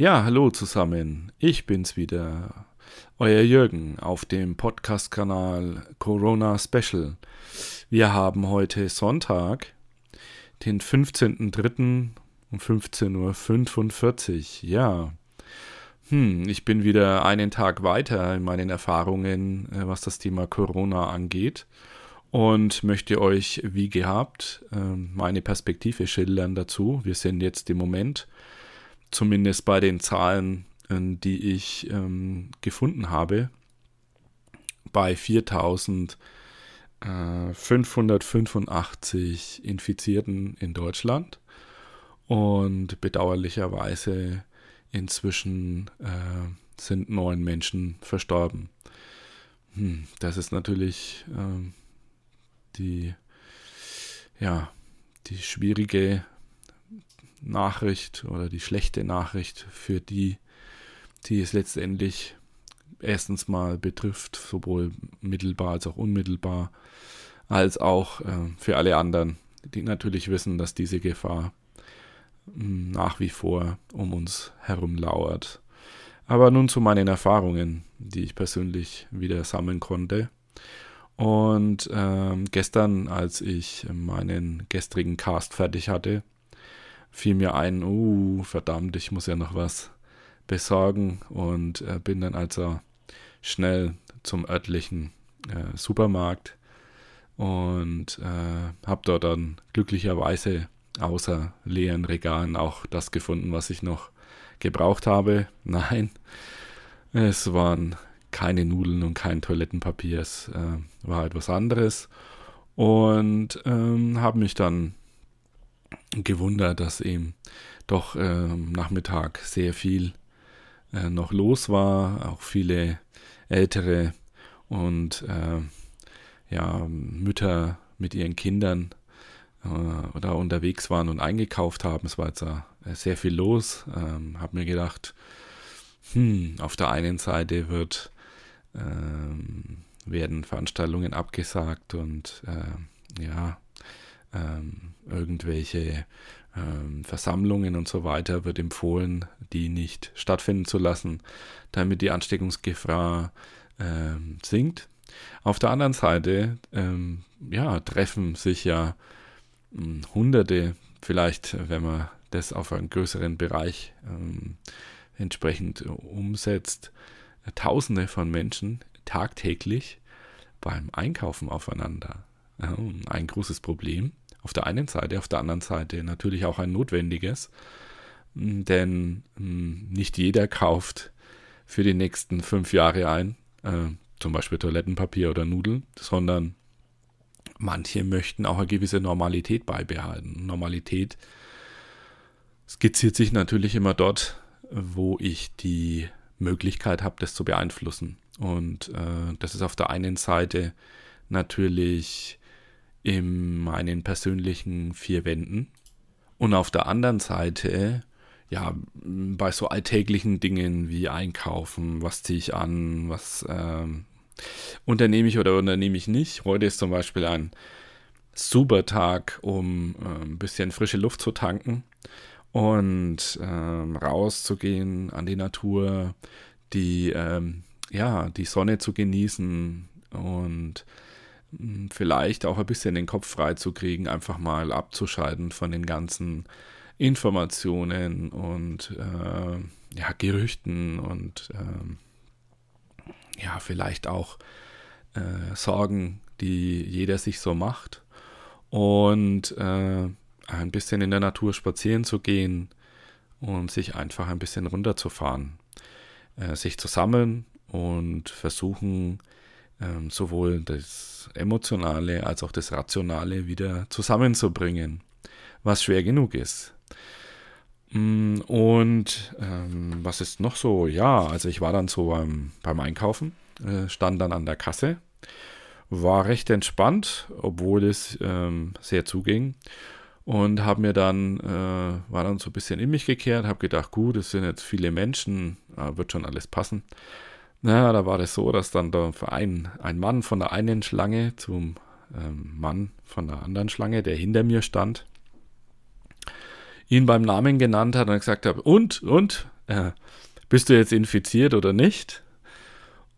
Ja, hallo zusammen. Ich bin's wieder, euer Jürgen auf dem Podcast-Kanal Corona Special. Wir haben heute Sonntag, den 15.03. um 15.45 Uhr. Ja, hm, ich bin wieder einen Tag weiter in meinen Erfahrungen, äh, was das Thema Corona angeht und möchte euch, wie gehabt, ähm, meine Perspektive schildern dazu. Wir sind jetzt im Moment zumindest bei den Zahlen, äh, die ich ähm, gefunden habe, bei 4585 äh, Infizierten in Deutschland und bedauerlicherweise inzwischen äh, sind neun Menschen verstorben. Hm, das ist natürlich äh, die, ja, die schwierige Nachricht oder die schlechte Nachricht für die, die es letztendlich erstens mal betrifft, sowohl mittelbar als auch unmittelbar, als auch äh, für alle anderen, die natürlich wissen, dass diese Gefahr mh, hm, nach wie vor um uns herum lauert. Aber nun zu meinen Erfahrungen, die ich persönlich wieder sammeln konnte. Und ähm, gestern, als ich meinen gestrigen Cast fertig hatte, fiel mir ein, uh, verdammt, ich muss ja noch was besorgen und äh, bin dann also schnell zum örtlichen äh, Supermarkt und äh, habe dort dann glücklicherweise außer leeren Regalen auch das gefunden, was ich noch gebraucht habe. Nein, es waren keine Nudeln und kein Toilettenpapier, es äh, war etwas anderes und ähm, habe mich dann gewundert, dass eben doch am Nachmittag sehr viel äh, noch los war, auch viele ältere und äh, ja, Mütter mit ihren Kindern äh, oder unterwegs waren und eingekauft haben. Es war jetzt äh, sehr viel los. Ähm, habe mir gedacht, hm, auf der einen Seite wird, ähm, werden Veranstaltungen abgesagt und äh, ja, ähm, irgendwelche ähm, Versammlungen und so weiter wird empfohlen, die nicht stattfinden zu lassen, damit die Ansteckungsgefahr ähm, sinkt. Auf der anderen Seite, ähm, ja, treffen sich ja hm, Hunderte, vielleicht, wenn man das auf einen größeren Bereich ähm, entsprechend umsetzt, Tausende von Menschen tagtäglich beim Einkaufen aufeinander. Ein großes Problem auf der einen Seite, auf der anderen Seite natürlich auch ein notwendiges, denn nicht jeder kauft für die nächsten fünf Jahre ein, äh, zum Beispiel Toilettenpapier oder Nudeln, sondern manche möchten auch eine gewisse Normalität beibehalten. Normalität skizziert sich natürlich immer dort, wo ich die Möglichkeit habe, das zu beeinflussen. Und äh, das ist auf der einen Seite natürlich in meinen persönlichen vier Wänden und auf der anderen Seite ja bei so alltäglichen Dingen wie Einkaufen, was ziehe ich an, was ähm, unternehme ich oder unternehme ich nicht. Heute ist zum Beispiel ein super Tag, um äh, ein bisschen frische Luft zu tanken und ähm, rauszugehen an die Natur, die ähm, ja die Sonne zu genießen und vielleicht auch ein bisschen den Kopf frei zu kriegen, einfach mal abzuschalten von den ganzen Informationen und äh, ja, Gerüchten und äh, ja, vielleicht auch äh, Sorgen, die jeder sich so macht. Und äh, ein bisschen in der Natur spazieren zu gehen und sich einfach ein bisschen runterzufahren. Äh, sich zu sammeln und versuchen, ähm, sowohl das Emotionale als auch das Rationale wieder zusammenzubringen, was schwer genug ist. Mm, und ähm, was ist noch so? Ja, also ich war dann so beim, beim Einkaufen, äh, stand dann an der Kasse, war recht entspannt, obwohl es ähm, sehr zuging. Und habe mir dann, äh, war dann so ein bisschen in mich gekehrt, habe gedacht, gut, es sind jetzt viele Menschen, äh, wird schon alles passen. Naja, da war das so, dass dann der Verein, ein Mann von der einen Schlange zum ähm, Mann von der anderen Schlange, der hinter mir stand, ihn beim Namen genannt hat und gesagt hat, und, und, äh, bist du jetzt infiziert oder nicht?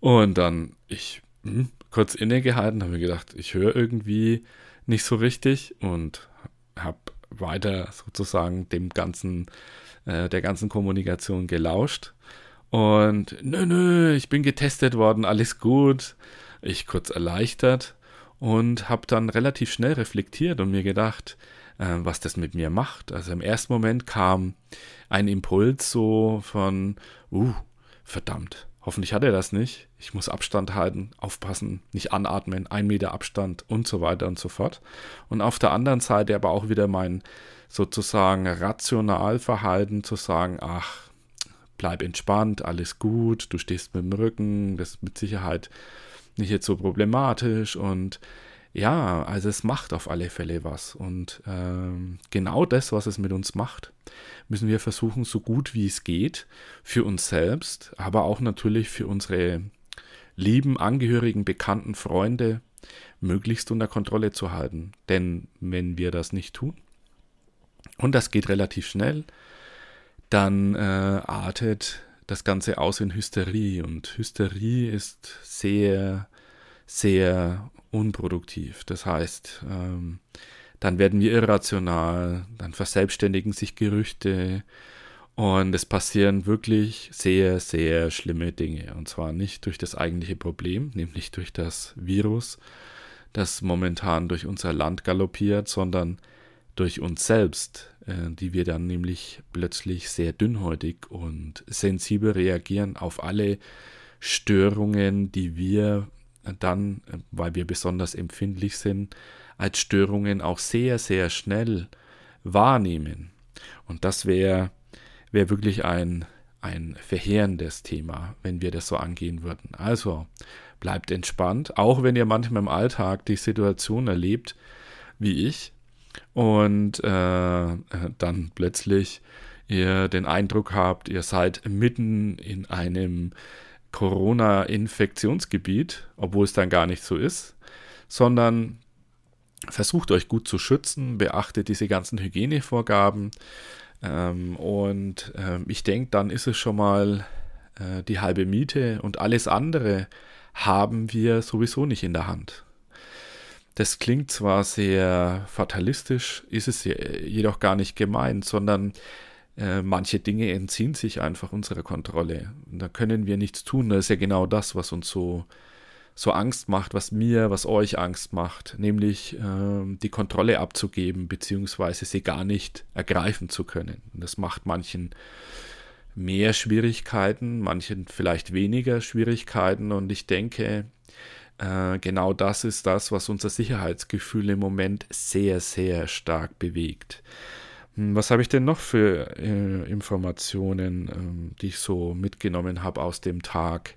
Und dann ich hm, kurz innegehalten, habe mir gedacht, ich höre irgendwie nicht so richtig und habe weiter sozusagen dem ganzen, äh, der ganzen Kommunikation gelauscht. Und nö, nö, ich bin getestet worden, alles gut. Ich kurz erleichtert und habe dann relativ schnell reflektiert und mir gedacht, äh, was das mit mir macht. Also im ersten Moment kam ein Impuls so von, uh, verdammt, hoffentlich hat er das nicht. Ich muss Abstand halten, aufpassen, nicht anatmen, ein Meter Abstand und so weiter und so fort. Und auf der anderen Seite aber auch wieder mein sozusagen Rationalverhalten zu sagen, ach, bleib entspannt, alles gut, du stehst mit dem Rücken, das ist mit Sicherheit nicht jetzt so problematisch und ja, also es macht auf alle Fälle was. Und ähm, genau das, was es mit uns macht, müssen wir versuchen, so gut wie es geht, für uns selbst, aber auch natürlich für unsere lieben Angehörigen, Bekannten, Freunde, möglichst unter Kontrolle zu halten. Denn wenn wir das nicht tun, und das geht relativ schnell, dann äh, artet das Ganze aus in Hysterie. Und Hysterie ist sehr, sehr unproduktiv. Das heißt, ähm, dann werden wir irrational, dann verselbstständigen sich Gerüchte und es passieren wirklich sehr, sehr schlimme Dinge. Und zwar nicht durch das eigentliche Problem, nämlich durch das Virus, das momentan durch unser Land galoppiert, sondern durch uns selbst, die wir dann nämlich plötzlich sehr dünnhäutig und sensibel reagieren auf alle Störungen, die wir dann, äh, weil wir besonders empfindlich sind, als Störungen auch sehr, sehr schnell wahrnehmen. Und das wäre wär wirklich ein, ein verheerendes Thema, wenn wir das so angehen würden. Also bleibt entspannt, auch wenn ihr manchmal im Alltag die Situation erlebt, wie ich, und äh, dann plötzlich ihr den Eindruck habt, ihr seid mitten in einem Corona-Infektionsgebiet, obwohl es dann gar nicht so ist, sondern versucht euch gut zu schützen, beachtet diese ganzen Hygienevorgaben ähm, und ähm, ich denke, dann ist es schon mal äh, die halbe Miete und alles andere haben wir sowieso nicht in der Hand. Das klingt zwar sehr fatalistisch, ist es jedoch gar nicht gemeint, sondern äh, manche Dinge entziehen sich einfach unserer Kontrolle. Da können wir nichts tun. Das ist ja genau das, was uns so, so Angst macht, was mir, was euch Angst macht, nämlich äh, die Kontrolle abzugeben, beziehungsweise sie gar nicht ergreifen zu können. Und das macht manchen mehr Schwierigkeiten, manchen vielleicht weniger Schwierigkeiten. Und ich denke, äh, genau das ist das, was unser Sicherheitsgefühl im Moment sehr, sehr stark bewegt. Hm, was habe ich denn noch für äh, Informationen, ähm, die ich so mitgenommen habe aus dem Tag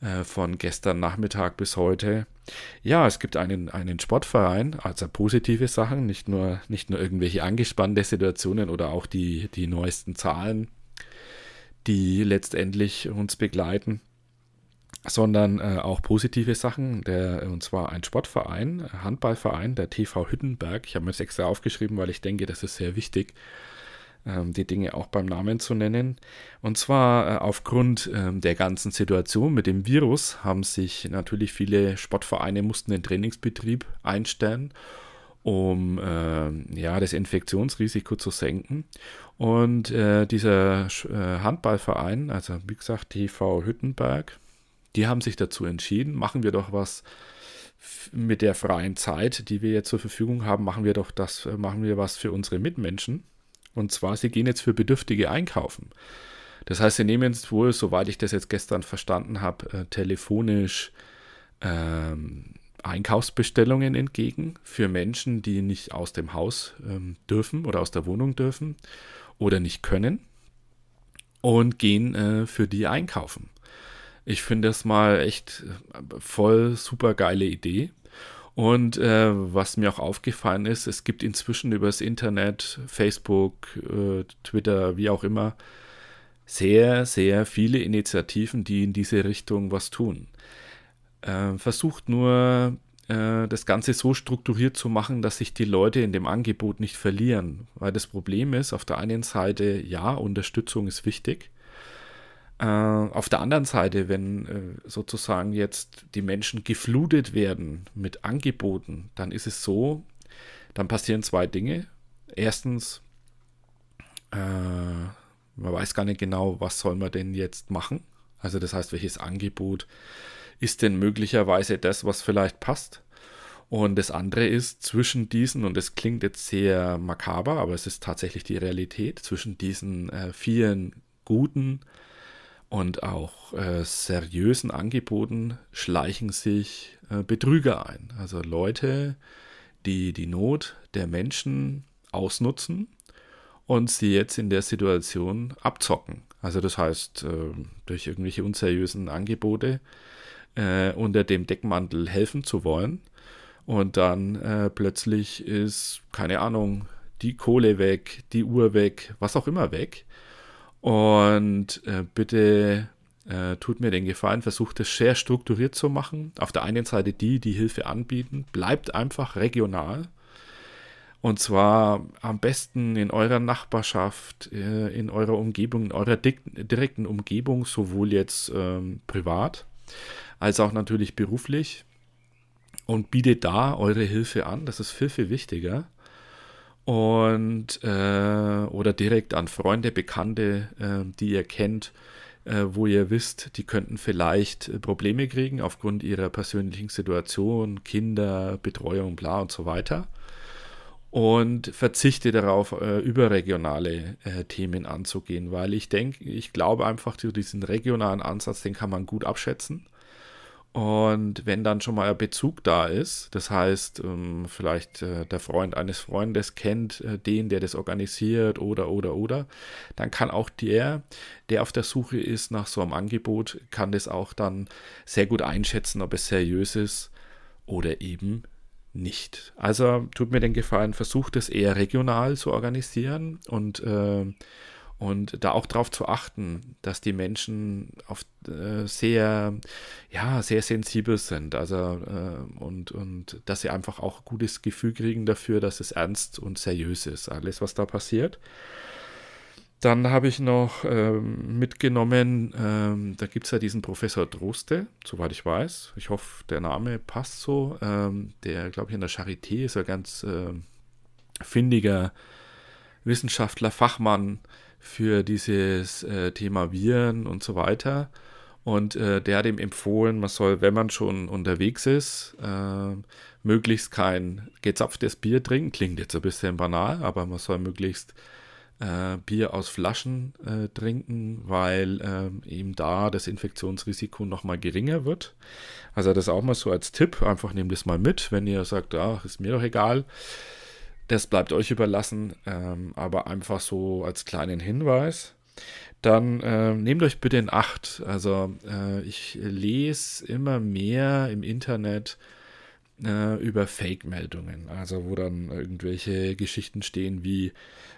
äh, von gestern Nachmittag bis heute? Ja, es gibt einen, einen Sportverein, also positive Sachen, nicht nur, nicht nur irgendwelche angespannte Situationen oder auch die, die neuesten Zahlen, die letztendlich uns begleiten sondern äh, auch positive Sachen. Der, und zwar ein Sportverein, Handballverein, der TV Hüttenberg. Ich habe mir das extra aufgeschrieben, weil ich denke, das ist sehr wichtig, ähm, die Dinge auch beim Namen zu nennen. Und zwar äh, aufgrund äh, der ganzen Situation mit dem Virus haben sich natürlich viele Sportvereine mussten den Trainingsbetrieb einstellen um äh, ja, das Infektionsrisiko zu senken. Und äh, dieser äh, Handballverein, also wie gesagt TV Hüttenberg, die haben sich dazu entschieden, machen wir doch was mit der freien Zeit, die wir jetzt zur Verfügung haben, machen wir doch das, äh, machen wir was für unsere Mitmenschen. Und zwar, sie gehen jetzt für Bedürftige einkaufen. Das heißt, sie nehmen jetzt wohl, soweit ich das jetzt gestern verstanden habe, äh, telefonisch ähm, Einkaufsbestellungen entgegen für Menschen, die nicht aus dem Haus ähm, dürfen oder aus der Wohnung dürfen oder nicht können und gehen äh, für die einkaufen. Ich finde das mal echt äh, voll super geile Idee. Und äh, was mir auch aufgefallen ist, es gibt inzwischen übers Internet, Facebook, äh, Twitter, wie auch immer, sehr, sehr viele Initiativen, die in diese Richtung was tun. Äh, versucht nur, äh, das Ganze so strukturiert zu machen, dass sich die Leute in dem Angebot nicht verlieren. Weil das Problem ist, auf der einen Seite, ja, Unterstützung ist wichtig. Äh, auf der anderen Seite, wenn äh, sozusagen jetzt die Menschen geflutet werden mit Angeboten, dann ist es so, dann passieren zwei Dinge. Erstens, äh, man weiß gar nicht genau, was soll man denn jetzt machen. Also das heißt, welches Angebot ist denn möglicherweise das, was vielleicht passt. Und das andere ist zwischen diesen, und das klingt jetzt sehr makaber, aber es ist tatsächlich die Realität, zwischen diesen äh, vielen guten und auch äh, seriösen Angeboten schleichen sich äh, Betrüger ein. Also Leute, die die Not der Menschen ausnutzen und sie jetzt in der Situation abzocken. Also das heißt, äh, durch irgendwelche unseriösen Angebote äh, unter dem Deckmantel helfen zu wollen. Und dann äh, plötzlich ist, keine Ahnung, die Kohle weg, die Uhr weg, was auch immer weg. Und äh, bitte äh, tut mir den Gefallen, versucht es sehr strukturiert zu machen. Auf der einen Seite die, die Hilfe anbieten, bleibt einfach regional. Und zwar am besten in eurer Nachbarschaft, äh, in eurer Umgebung, in eurer direkten Umgebung, sowohl jetzt ähm, privat als auch natürlich beruflich. Und bietet da eure Hilfe an. Das ist viel, viel wichtiger und äh, oder direkt an Freunde, Bekannte, äh, die ihr kennt, äh, wo ihr wisst, die könnten vielleicht äh, Probleme kriegen aufgrund ihrer persönlichen Situation, Kinder, Betreuung, bla und so weiter. Und verzichte darauf, äh, überregionale äh, Themen anzugehen, weil ich denke, ich glaube einfach, diesen regionalen Ansatz, den kann man gut abschätzen. Und wenn dann schon mal ein Bezug da ist, das heißt, ähm, vielleicht äh, der Freund eines Freundes kennt äh, den, der das organisiert oder, oder, oder, dann kann auch der, der auf der Suche ist nach so einem Angebot, kann das auch dann sehr gut einschätzen, ob es seriös ist oder eben nicht. Also tut mir den Gefallen, versucht es eher regional zu organisieren und äh, und da auch darauf zu achten, dass die Menschen auf, äh, sehr, ja, sehr sensibel sind. Also äh, und, und dass sie einfach auch gutes Gefühl kriegen dafür, dass es ernst und seriös ist, alles, was da passiert. Dann habe ich noch ähm, mitgenommen, ähm, da gibt es ja diesen Professor Droste, soweit ich weiß. Ich hoffe, der Name passt so. Ähm, der, glaube ich, in der Charité ist ein ganz äh, findiger Wissenschaftler, Fachmann, für dieses äh, Thema Viren und so weiter. Und äh, der hat ihm empfohlen, man soll, wenn man schon unterwegs ist, äh, möglichst kein gezapftes Bier trinken. Klingt jetzt ein bisschen banal, aber man soll möglichst äh, Bier aus Flaschen äh, trinken, weil ähm, eben da das Infektionsrisiko nochmal geringer wird. Also das auch mal so als Tipp. Einfach nehmt das mal mit, wenn ihr sagt, ach, ist mir doch egal. Das bleibt euch überlassen, ähm, aber einfach so als kleinen Hinweis. Dann äh, nehmt euch bitte in Acht. Also äh, ich lese immer mehr im Internet äh, über Fake-Meldungen. Also wo dann irgendwelche Geschichten stehen wie, äh,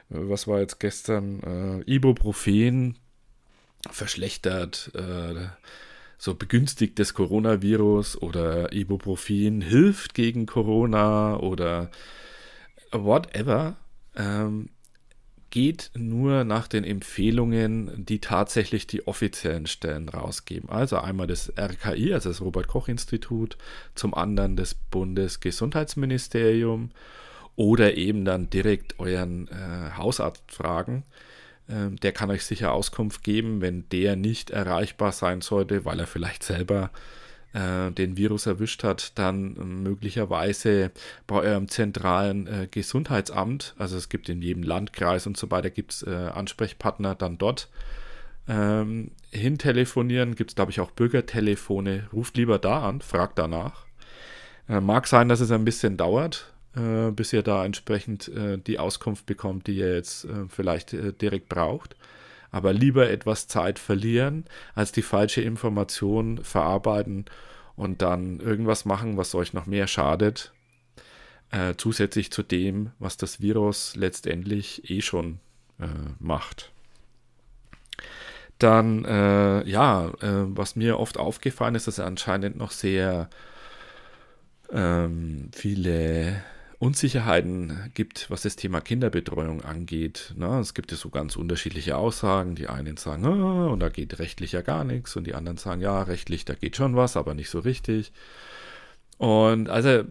was war jetzt gestern, äh, Ibuprofen verschlechtert, äh, so begünstigt das Coronavirus oder Ibuprofen hilft gegen Corona oder whatever, ähm, geht nur nach den Empfehlungen, die tatsächlich die offiziellen Stellen rausgeben. Also einmal das RKI, also das Robert Koch Institut, zum anderen das Bundesgesundheitsministerium oder eben dann direkt euren äh, Hausarzt fragen. Ähm, der kann euch sicher Auskunft geben, wenn der nicht erreichbar sein sollte, weil er vielleicht selber äh, den Virus erwischt hat, dann möglicherweise bei eurem zentralen äh, Gesundheitsamt, also es gibt in jedem Landkreis und so weiter, gibt es äh, Ansprechpartner dann dort ähm, hintelefonieren. Gibt es, glaube ich, auch Bürgertelefone. Ruft lieber da an, fragt danach. Äh, mag sein, dass es ein bisschen dauert, äh, bis ihr da entsprechend äh, die Auskunft bekommt, die ihr jetzt vielleicht direkt braucht aber lieber etwas Zeit verlieren, als die falsche Information verarbeiten und dann irgendwas machen, was euch noch mehr schadet, äh, zusätzlich zu dem, was das Virus letztendlich eh schon äh, macht. Dann, äh, ja, äh, was mir oft aufgefallen ist, dass anscheinend noch sehr ähm, viele Unsicherheiten gibt, was das Thema Kinderbetreuung angeht. Na, es gibt ja so ganz unterschiedliche Aussagen. Die einen sagen, ah, und da geht rechtlich ja gar nichts, und die anderen sagen, ja, rechtlich, da geht schon was, aber nicht so richtig. Und also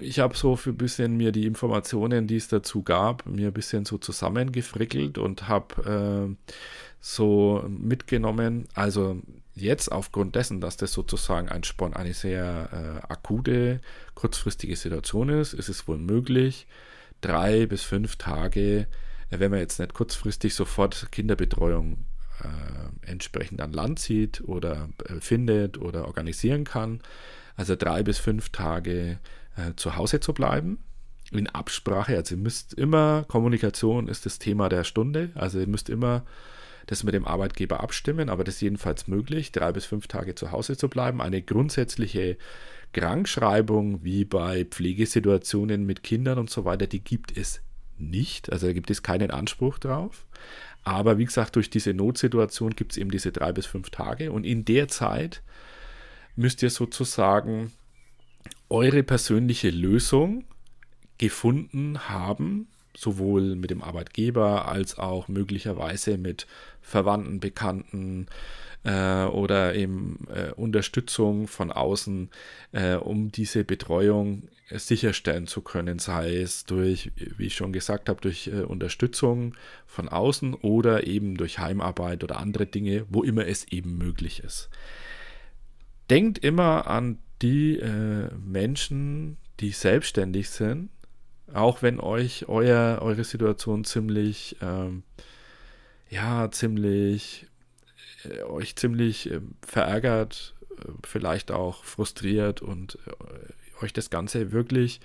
ich habe so für ein bisschen mir die Informationen, die es dazu gab, mir ein bisschen so zusammengefrickelt und habe äh, so mitgenommen. Also jetzt aufgrund dessen, dass das sozusagen ein Spon eine sehr äh, akute, kurzfristige Situation ist, ist es wohl möglich, drei bis fünf Tage, äh, wenn man jetzt nicht kurzfristig sofort Kinderbetreuung äh, entsprechend an Land zieht oder äh, findet oder organisieren kann, also drei bis fünf Tage äh, zu Hause zu bleiben. In Absprache, also ihr müsst immer, Kommunikation ist das Thema der Stunde, also ihr müsst immer das mit dem Arbeitgeber abstimmen, aber das ist jedenfalls möglich, drei bis fünf Tage zu Hause zu bleiben. Eine grundsätzliche Krankschreibung wie bei Pflegesituationen mit Kindern und so weiter, die gibt es nicht. Also da gibt es keinen Anspruch drauf. Aber wie gesagt, durch diese Notsituation gibt es eben diese drei bis fünf Tage und in der Zeit müsst ihr sozusagen eure persönliche Lösung gefunden haben, sowohl mit dem Arbeitgeber als auch möglicherweise mit Verwandten, Bekannten äh, oder eben äh, Unterstützung von außen, äh, um diese Betreuung sicherstellen zu können, sei es durch, wie ich schon gesagt habe, durch äh, Unterstützung von außen oder eben durch Heimarbeit oder andere Dinge, wo immer es eben möglich ist. Denkt immer an die äh, Menschen, die selbstständig sind auch wenn euch euer, eure Situation ziemlich, ähm, ja, ziemlich, äh, euch ziemlich äh, verärgert, äh, vielleicht auch frustriert und äh, euch das Ganze wirklich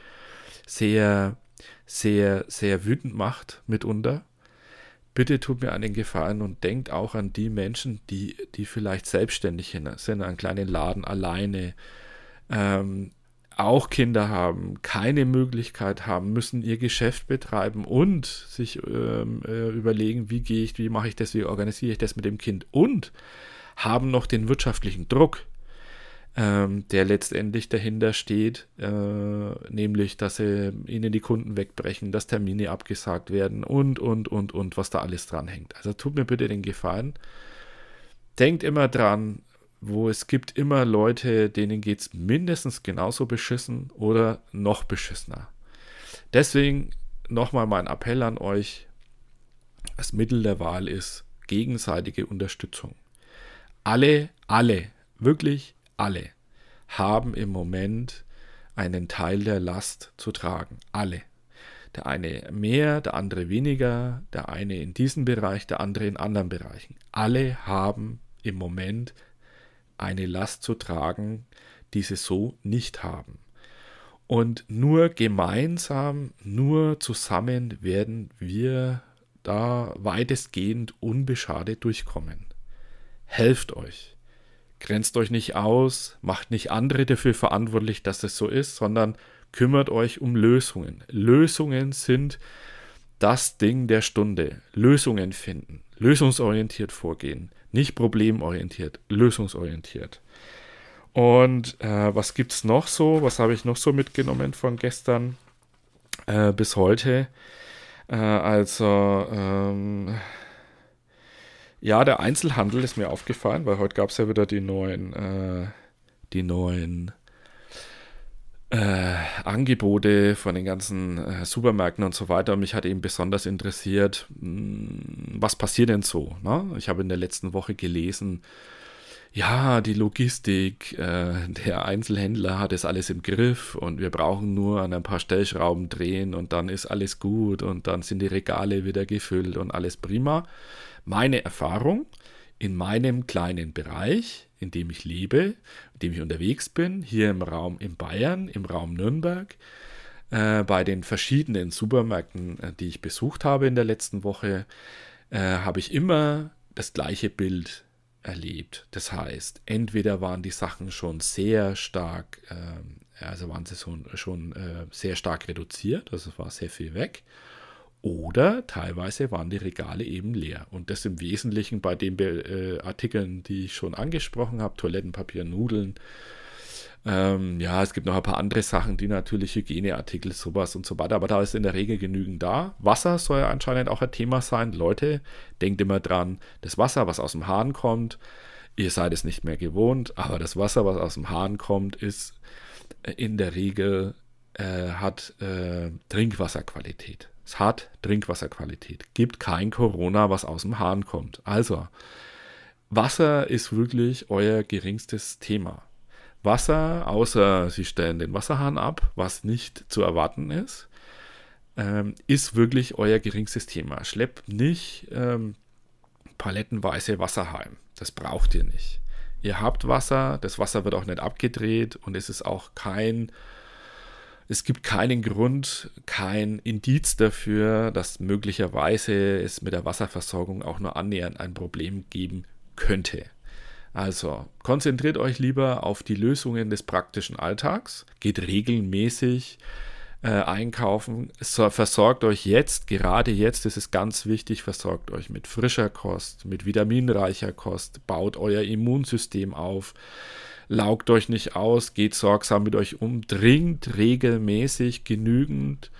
sehr, sehr, sehr wütend macht mitunter. Bitte tut mir einen Gefallen und denkt auch an die Menschen, die, die vielleicht selbstständig sind, einen kleinen Laden alleine, ähm, auch Kinder haben, keine Möglichkeit haben, müssen ihr Geschäft betreiben und sich ähm, äh, überlegen, wie gehe ich, wie mache ich das, wie organisiere ich das mit dem Kind und haben noch den wirtschaftlichen Druck, ähm, der letztendlich dahinter steht, äh, nämlich, dass sie ihnen die Kunden wegbrechen, dass Termine abgesagt werden und, und, und, und, was da alles dran hängt. Also tut mir bitte den Gefallen. Denkt immer dran, wo es gibt immer Leute, denen geht es mindestens genauso beschissen oder noch beschissener. Deswegen nochmal mein Appell an euch, das Mittel der Wahl ist gegenseitige Unterstützung. Alle, alle, wirklich alle haben im Moment einen Teil der Last zu tragen. Alle. Der eine mehr, der andere weniger, der eine in diesem Bereich, der andere in anderen Bereichen. Alle haben im Moment eine Last zu tragen, die sie so nicht haben. Und nur gemeinsam, nur zusammen werden wir da weitestgehend unbeschadet durchkommen. Helft euch. Grenzt euch nicht aus, macht nicht andere dafür verantwortlich, dass es so ist, sondern kümmert euch um Lösungen. Lösungen sind das Ding der Stunde. Lösungen finden, lösungsorientiert vorgehen, nicht problemorientiert, lösungsorientiert. Und äh, was gibt es noch so? Was habe ich noch so mitgenommen von gestern äh, bis heute? Äh, also, ähm, ja, der Einzelhandel ist mir aufgefallen, weil heute gab es ja wieder die neuen, äh, die neuen äh, Angebote von den ganzen äh, Supermärkten und so weiter. Und mich hat eben besonders interessiert, mh, hm, was passiert denn so? Ne? Ich habe in der letzten Woche gelesen, ja, die Logistik, äh, der Einzelhändler hat es alles im Griff und wir brauchen nur an ein paar Stellschrauben drehen und dann ist alles gut und dann sind die Regale wieder gefüllt und alles prima. Meine Erfahrung in meinem kleinen Bereich in dem ich lebe, in dem ich unterwegs bin, hier im Raum in Bayern, im Raum Nürnberg, äh, bei den verschiedenen Supermärkten, äh, die ich besucht habe in der letzten Woche, äh, habe ich immer das gleiche Bild erlebt. Das heißt, entweder waren die Sachen schon sehr stark, ähm, also waren sie schon, schon äh, sehr stark reduziert, also es war sehr viel weg, oder teilweise waren die Regale eben leer. Und das im Wesentlichen bei den äh, Artikeln, die ich schon angesprochen habe, Toilettenpapier, Nudeln, Ähm, ja, es gibt noch ein paar andere Sachen, die natürlich Hygieneartikel, sowas und so weiter, aber da ist in der Regel genügend da. Wasser soll ja anscheinend auch ein Thema sein. Leute, denkt immer dran, das Wasser, was aus dem Hahn kommt, ihr seid es nicht mehr gewohnt, aber das Wasser, was aus dem Hahn kommt, ist äh, in der Regel, äh, hat äh, Trinkwasserqualität. Es hat Trinkwasserqualität. Gibt kein Corona, was aus dem Hahn kommt. Also, Wasser ist wirklich euer geringstes Thema. Wasser, außer sie stellen den Wasserhahn ab, was nicht zu erwarten ist, ähm, ist wirklich euer geringstes Thema. Schleppt nicht ähm, palettenweise Wasser heim. Das braucht ihr nicht. Ihr habt Wasser, das Wasser wird auch nicht abgedreht und es ist auch kein, es gibt keinen Grund, kein Indiz dafür, dass möglicherweise es mit der Wasserversorgung auch nur annähernd ein Problem geben könnte. Also konzentriert euch lieber auf die Lösungen des praktischen Alltags, geht regelmäßig äh, einkaufen, so, versorgt euch jetzt, gerade jetzt ist es ganz wichtig, versorgt euch mit frischer Kost, mit vitaminreicher Kost, baut euer Immunsystem auf, laugt euch nicht aus, geht sorgsam mit euch um, trinkt regelmäßig genügend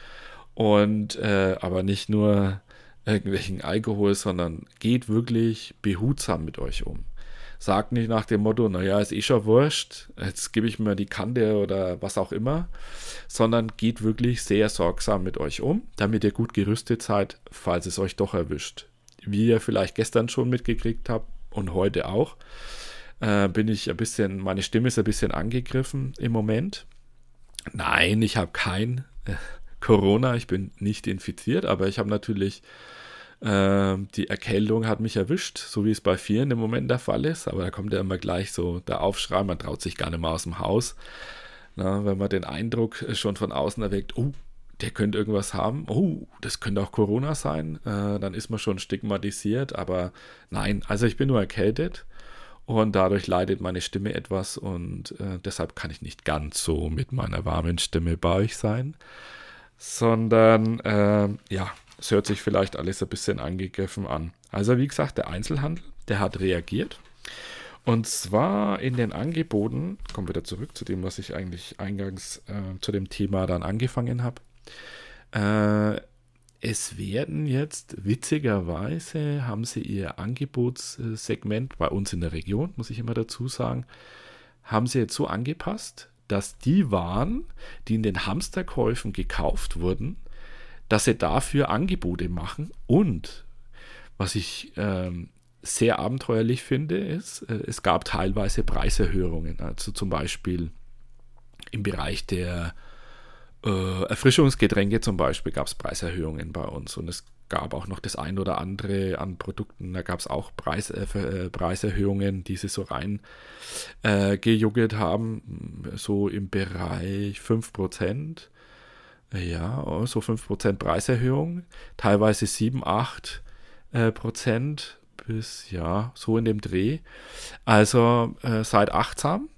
und äh, aber nicht nur irgendwelchen Alkohol, sondern geht wirklich behutsam mit euch um. Sagt nicht nach dem Motto, naja, ist eh schon wurscht, jetzt gebe ich mir die Kante oder was auch immer, sondern geht wirklich sehr sorgsam mit euch um, damit ihr gut gerüstet seid, falls es euch doch erwischt. Wie ihr vielleicht gestern schon mitgekriegt habt und heute auch, äh, bin ich ein bisschen, meine Stimme ist ein bisschen angegriffen im Moment. Nein, ich habe kein äh, Corona, ich bin nicht infiziert, aber ich habe natürlich äh, die Erkältung hat mich erwischt, so wie es bei vielen im Moment der Fall ist. Aber da kommt ja immer gleich so der Aufschrei, man traut sich gar nicht mehr aus dem Haus. Na, wenn man den Eindruck schon von außen erweckt, oh, der könnte irgendwas haben, oh, das könnte auch Corona sein, äh, dann ist man schon stigmatisiert. Aber nein, also ich bin nur erkältet und dadurch leidet meine Stimme etwas und äh, deshalb kann ich nicht ganz so mit meiner warmen Stimme bei euch sein sondern äh, ja, es hört sich vielleicht alles ein bisschen angegriffen an. Also wie gesagt, der Einzelhandel, der hat reagiert. Und zwar in den Angeboten, kommen wir wieder zurück zu dem, was ich eigentlich eingangs äh, zu dem Thema dann angefangen habe. Äh, es werden jetzt witzigerweise, haben sie ihr Angebotssegment bei uns in der Region, muss ich immer dazu sagen, haben sie jetzt so angepasst, dass die Waren, die in den Hamsterkäufen gekauft wurden, dass sie dafür Angebote machen und was ich ähm, sehr abenteuerlich finde, ist, äh, es gab teilweise Preiserhöhungen. Also zum Beispiel im Bereich der äh, Erfrischungsgetränke zum Beispiel gab es Preiserhöhungen bei uns und es gab auch noch das ein oder andere an Produkten, da gab es auch Preis, äh, äh, Preiserhöhungen, die sie so rein äh, gejuggelt haben, so im Bereich 5%. Ja, so 5% Preiserhöhung, teilweise 7, 8 äh, Prozent bis ja, so in dem Dreh. Also äh, seid achtsam,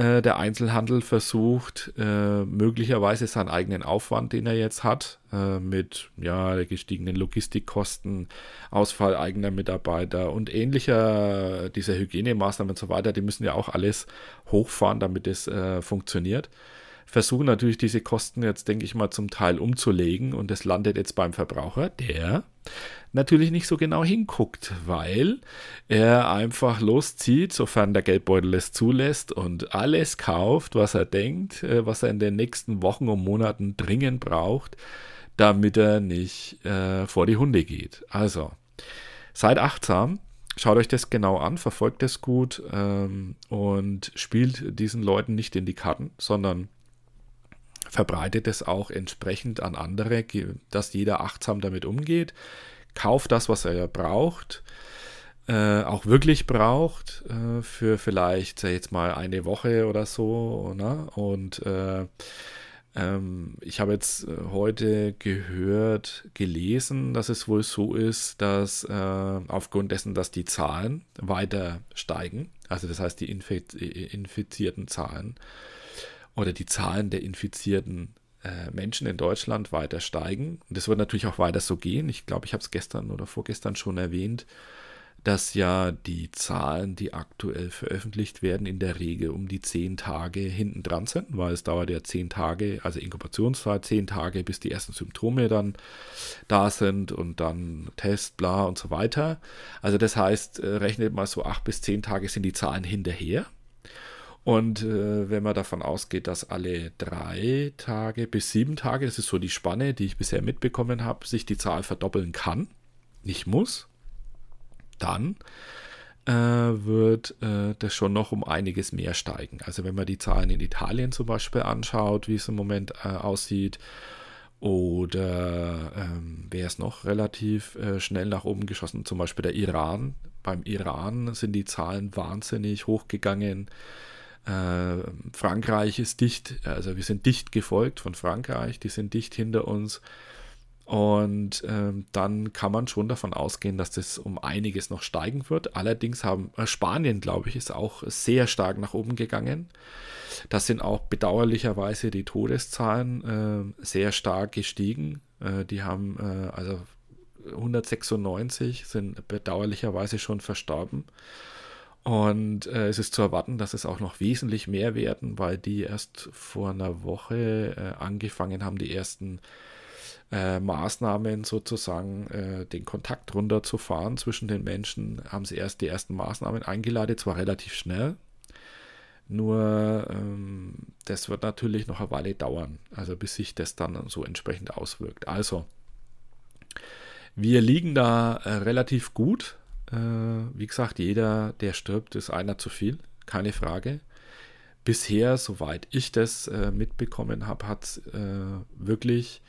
äh, der Einzelhandel versucht, äh, möglicherweise seinen eigenen Aufwand, den er jetzt hat, äh, mit ja, gestiegenen Logistikkosten, Ausfall eigener Mitarbeiter und ähnlicher, dieser Hygienemaßnahmen und so weiter, die müssen ja auch alles hochfahren, damit es äh, funktioniert versuchen natürlich diese Kosten jetzt, denke ich mal, zum Teil umzulegen und das landet jetzt beim Verbraucher, der natürlich nicht so genau hinguckt, weil er einfach loszieht, sofern der Geldbeutel es zulässt und alles kauft, was er denkt, äh, was er in den nächsten Wochen und Monaten dringend braucht, damit er nicht äh, vor die Hunde geht. Also, seid achtsam, schaut euch das genau an, verfolgt es gut ähm, und spielt diesen Leuten nicht in die Karten, sondern verbreitet es auch entsprechend an andere, dass jeder achtsam damit umgeht. Kauft das, was er braucht, äh, auch wirklich braucht, äh, für vielleicht jetzt mal eine Woche oder so. Ne? Und äh, ähm, ich habe jetzt äh, heute gehört, gelesen, dass es wohl so ist, dass äh, aufgrund dessen, dass die Zahlen weiter steigen, also das heißt die infizierten Zahlen, oder die Zahlen der infizierten äh, Menschen in Deutschland weiter steigen. Und das wird natürlich auch weiter so gehen. Ich glaube, ich habe es gestern oder vorgestern schon erwähnt, dass ja die Zahlen, die aktuell veröffentlicht werden, in der Regel um die zehn Tage hinten dran sind, weil es dauert ja zehn Tage, also Inkubationszeit, zehn Tage, bis die ersten Symptome dann da sind und dann Test, bla und so weiter. Also das heißt, äh, rechnet mal so acht bis zehn Tage sind die Zahlen hinterher. Und äh, wenn man davon ausgeht, dass alle drei Tage bis sieben Tage, das ist so die Spanne, die ich bisher mitbekommen habe, sich die Zahl verdoppeln kann, nicht muss, dann äh, wird äh, das schon noch um einiges mehr steigen. Also wenn man die Zahlen in Italien zum Beispiel anschaut, wie es im Moment äh, aussieht, oder ähm, wer ist noch relativ äh, schnell nach oben geschossen, zum Beispiel der Iran. Beim Iran sind die Zahlen wahnsinnig hochgegangen. Äh, Frankreich ist dicht, also wir sind dicht gefolgt von Frankreich, die sind dicht hinter uns. Und ähm, dann kann man schon davon ausgehen, dass das um einiges noch steigen wird. Allerdings haben äh, Spanien, glaube ich, ist auch sehr stark nach oben gegangen. Das sind auch bedauerlicherweise die Todeszahlen äh, sehr stark gestiegen. Äh, die haben äh, also 196 sind bedauerlicherweise schon verstorben. Und äh, es ist zu erwarten, dass es auch noch wesentlich mehr werden, weil die erst vor einer Woche äh, angefangen haben, die ersten äh, Maßnahmen sozusagen äh, den Kontakt runterzufahren zwischen den Menschen, haben sie erst die ersten Maßnahmen eingeleitet, zwar relativ schnell, nur ähm, das wird natürlich noch eine Weile dauern, also bis sich das dann so entsprechend auswirkt. Also, wir liegen da äh, relativ gut. Äh, wie gesagt, jeder, der stirbt, ist einer zu viel, keine Frage. Bisher, soweit ich das äh, mitbekommen habe, hat es äh, wirklich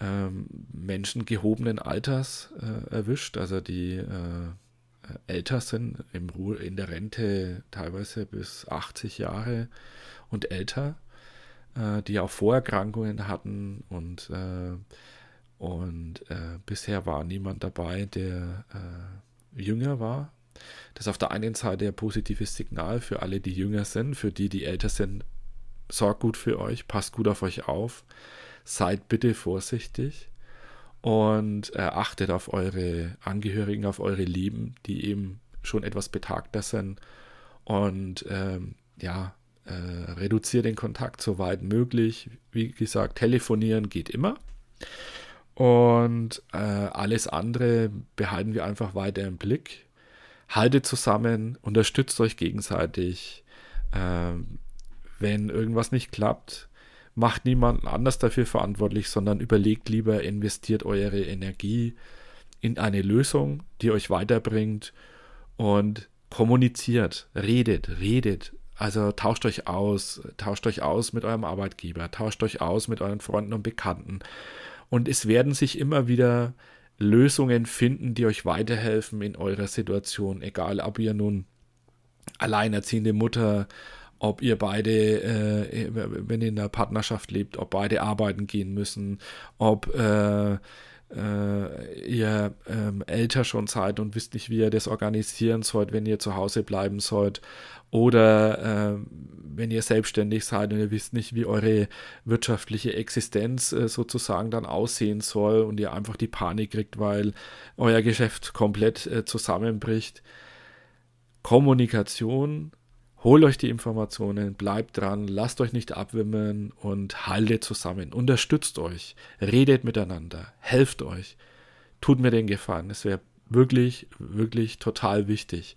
ähm, Menschen gehobenen Alters äh, erwischt, also die äh, älter sind, im Ruhe, in der Rente teilweise bis 80 Jahre und älter, äh, die auch Vorerkrankungen hatten und, äh, und äh, bisher war niemand dabei, der jünger war. Das auf der einen Seite ein positives Signal für alle, die jünger sind, für die, die älter sind. Sorgt gut für euch, passt gut auf euch auf seid bitte vorsichtig und äh, achtet auf eure Angehörigen, auf eure Lieben, die eben schon etwas betagter sind. Und ähm, ja, äh, reduziert den Kontakt so weit möglich. Wie gesagt, telefonieren geht immer. Und äh, alles andere behalten wir einfach weiter im Blick. Haltet zusammen, unterstützt euch gegenseitig. Ähm, wenn irgendwas nicht klappt, macht niemanden anders dafür verantwortlich, sondern überlegt lieber, investiert eure Energie in eine Lösung, die euch weiterbringt und kommuniziert, redet, redet. Also tauscht euch aus, tauscht euch aus mit eurem Arbeitgeber, tauscht euch aus mit euren Freunden und Bekannten. Und es werden sich immer wieder Lösungen finden, die euch weiterhelfen in eurer Situation, egal ob ihr nun alleinerziehende Mutter, ob ihr beide, äh, wenn ihr in einer Partnerschaft lebt, ob beide arbeiten gehen müssen, ob äh, äh, ihr ähm, älter schon seid und wisst nicht, wie ihr das organisieren sollt, wenn ihr zu Hause bleiben sollt, oder äh, wenn ihr selbstständig seid und ihr wisst nicht, wie eure wirtschaftliche Existenz äh, sozusagen dann aussehen soll und ihr einfach die Panik kriegt, weil euer Geschäft komplett äh, zusammenbricht. Kommunikation Holt euch die Informationen, bleibt dran, lasst euch nicht abwimmeln und haltet zusammen. Unterstützt euch, redet miteinander, helft euch. Tut mir den Gefallen. Es wäre wirklich, wirklich total wichtig.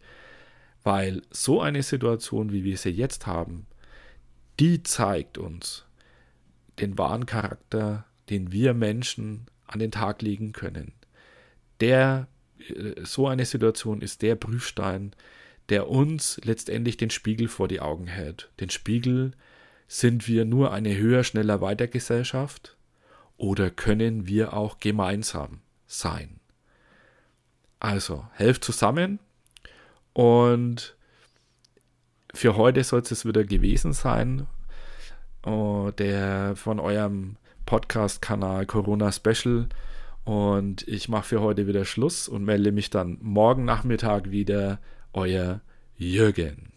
Weil so eine Situation, wie wir sie jetzt haben, die zeigt uns den wahren Charakter, den wir Menschen an den Tag legen können. Der, äh, so eine Situation ist der Prüfstein, der uns letztendlich den Spiegel vor die Augen hält. Den Spiegel, sind wir nur eine höher, schneller Weitergesellschaft oder können wir auch gemeinsam sein? Also, helft zusammen und für heute soll es wieder gewesen sein. Oh, der von eurem Podcast-Kanal Corona Special. Und ich mache für heute wieder Schluss und melde mich dann morgen Nachmittag wieder euer Jürgen.